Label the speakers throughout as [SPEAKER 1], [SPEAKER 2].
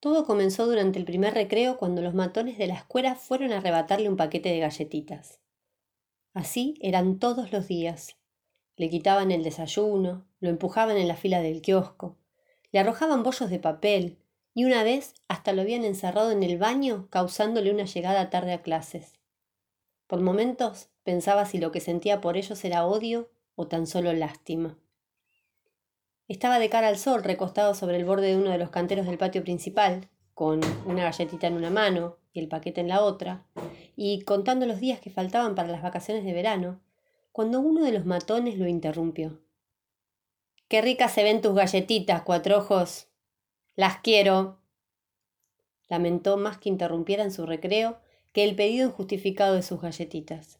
[SPEAKER 1] Todo comenzó durante el primer recreo cuando los matones de la escuela fueron a arrebatarle un paquete de galletitas. Así eran todos los días. Le quitaban el desayuno, lo empujaban en la fila del kiosco, le arrojaban bollos de papel y una vez hasta lo habían encerrado en el baño causándole una llegada tarde a clases. Por momentos pensaba si lo que sentía por ellos era odio o tan solo lástima. Estaba de cara al sol, recostado sobre el borde de uno de los canteros del patio principal, con una galletita en una mano y el paquete en la otra, y contando los días que faltaban para las vacaciones de verano, cuando uno de los matones lo interrumpió. Qué ricas se ven tus galletitas, cuatro ojos. Las quiero. Lamentó más que interrumpiera en su recreo que el pedido injustificado de sus galletitas.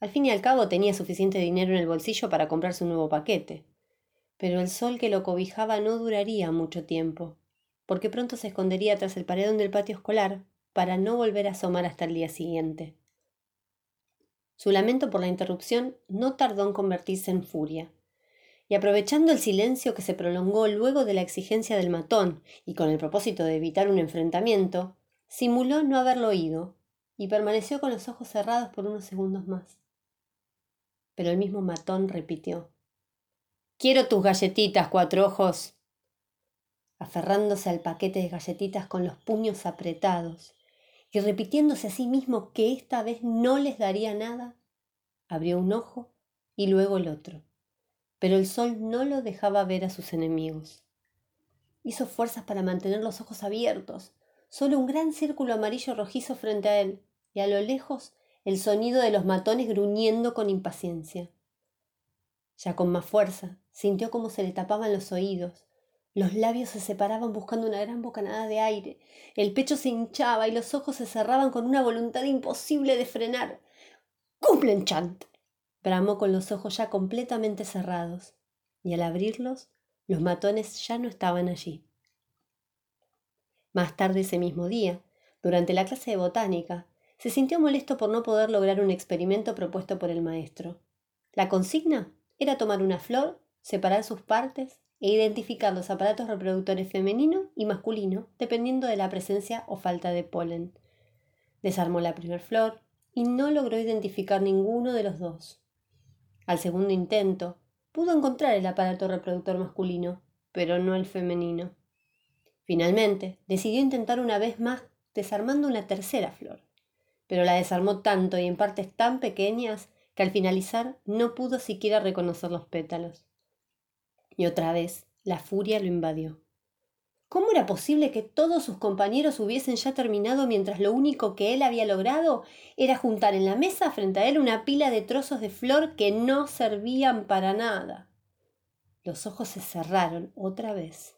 [SPEAKER 1] Al fin y al cabo tenía suficiente dinero en el bolsillo para comprarse un nuevo paquete pero el sol que lo cobijaba no duraría mucho tiempo, porque pronto se escondería tras el paredón del patio escolar para no volver a asomar hasta el día siguiente. Su lamento por la interrupción no tardó en convertirse en furia, y aprovechando el silencio que se prolongó luego de la exigencia del matón y con el propósito de evitar un enfrentamiento, simuló no haberlo oído y permaneció con los ojos cerrados por unos segundos más. Pero el mismo matón repitió Quiero tus galletitas, cuatro ojos. Aferrándose al paquete de galletitas con los puños apretados y repitiéndose a sí mismo que esta vez no les daría nada, abrió un ojo y luego el otro. Pero el sol no lo dejaba ver a sus enemigos. Hizo fuerzas para mantener los ojos abiertos, solo un gran círculo amarillo rojizo frente a él, y a lo lejos el sonido de los matones gruñendo con impaciencia. Ya con más fuerza, sintió cómo se le tapaban los oídos. Los labios se separaban buscando una gran bocanada de aire. El pecho se hinchaba y los ojos se cerraban con una voluntad imposible de frenar. ¡Cumplen, Chant! bramó con los ojos ya completamente cerrados. Y al abrirlos, los matones ya no estaban allí. Más tarde ese mismo día, durante la clase de botánica, se sintió molesto por no poder lograr un experimento propuesto por el maestro. La consigna era tomar una flor, separar sus partes e identificar los aparatos reproductores femenino y masculino dependiendo de la presencia o falta de polen. Desarmó la primera flor y no logró identificar ninguno de los dos. Al segundo intento, pudo encontrar el aparato reproductor masculino, pero no el femenino. Finalmente, decidió intentar una vez más desarmando una tercera flor, pero la desarmó tanto y en partes tan pequeñas que al finalizar no pudo siquiera reconocer los pétalos. Y otra vez la furia lo invadió. ¿Cómo era posible que todos sus compañeros hubiesen ya terminado mientras lo único que él había logrado era juntar en la mesa frente a él una pila de trozos de flor que no servían para nada? Los ojos se cerraron otra vez,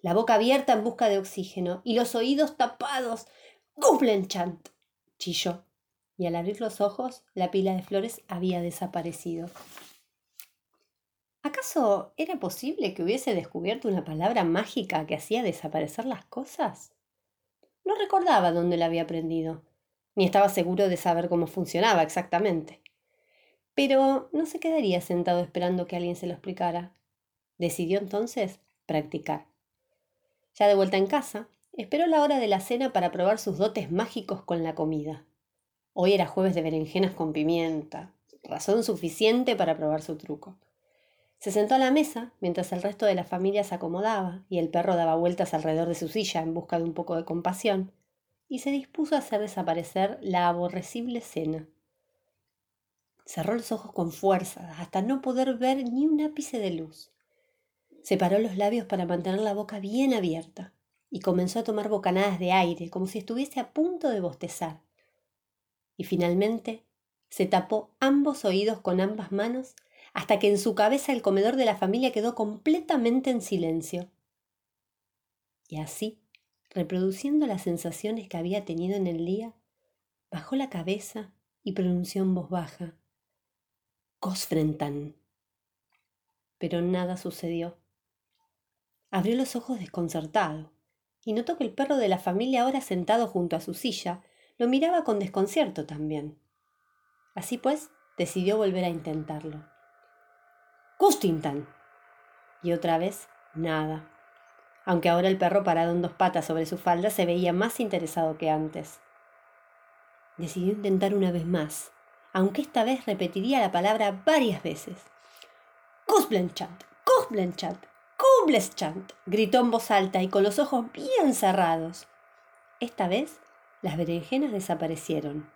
[SPEAKER 1] la boca abierta en busca de oxígeno y los oídos tapados. chant chilló y al abrir los ojos la pila de flores había desaparecido. ¿Acaso era posible que hubiese descubierto una palabra mágica que hacía desaparecer las cosas? No recordaba dónde la había aprendido, ni estaba seguro de saber cómo funcionaba exactamente. Pero no se quedaría sentado esperando que alguien se lo explicara. Decidió entonces practicar. Ya de vuelta en casa, esperó la hora de la cena para probar sus dotes mágicos con la comida. Hoy era jueves de berenjenas con pimienta, razón suficiente para probar su truco. Se sentó a la mesa mientras el resto de la familia se acomodaba y el perro daba vueltas alrededor de su silla en busca de un poco de compasión, y se dispuso a hacer desaparecer la aborrecible cena. Cerró los ojos con fuerza hasta no poder ver ni un ápice de luz. Separó los labios para mantener la boca bien abierta y comenzó a tomar bocanadas de aire como si estuviese a punto de bostezar y finalmente se tapó ambos oídos con ambas manos hasta que en su cabeza el comedor de la familia quedó completamente en silencio. Y así, reproduciendo las sensaciones que había tenido en el día, bajó la cabeza y pronunció en voz baja Cosfrentan. Pero nada sucedió. Abrió los ojos desconcertado y notó que el perro de la familia, ahora sentado junto a su silla, lo miraba con desconcierto también. Así pues, decidió volver a intentarlo. Custintan. Y otra vez, nada. aunque ahora el perro parado en dos patas sobre su falda se veía más interesado que antes. Decidió intentar una vez más, aunque esta vez repetiría la palabra varias veces. Kusblenchant, Kusblenchant, Kusblenchant, gritó en voz alta y con los ojos bien cerrados. Esta vez las berenjenas desaparecieron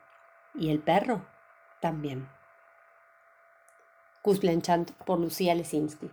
[SPEAKER 1] y el perro también. Kusblenchant por Lucía Lesinski.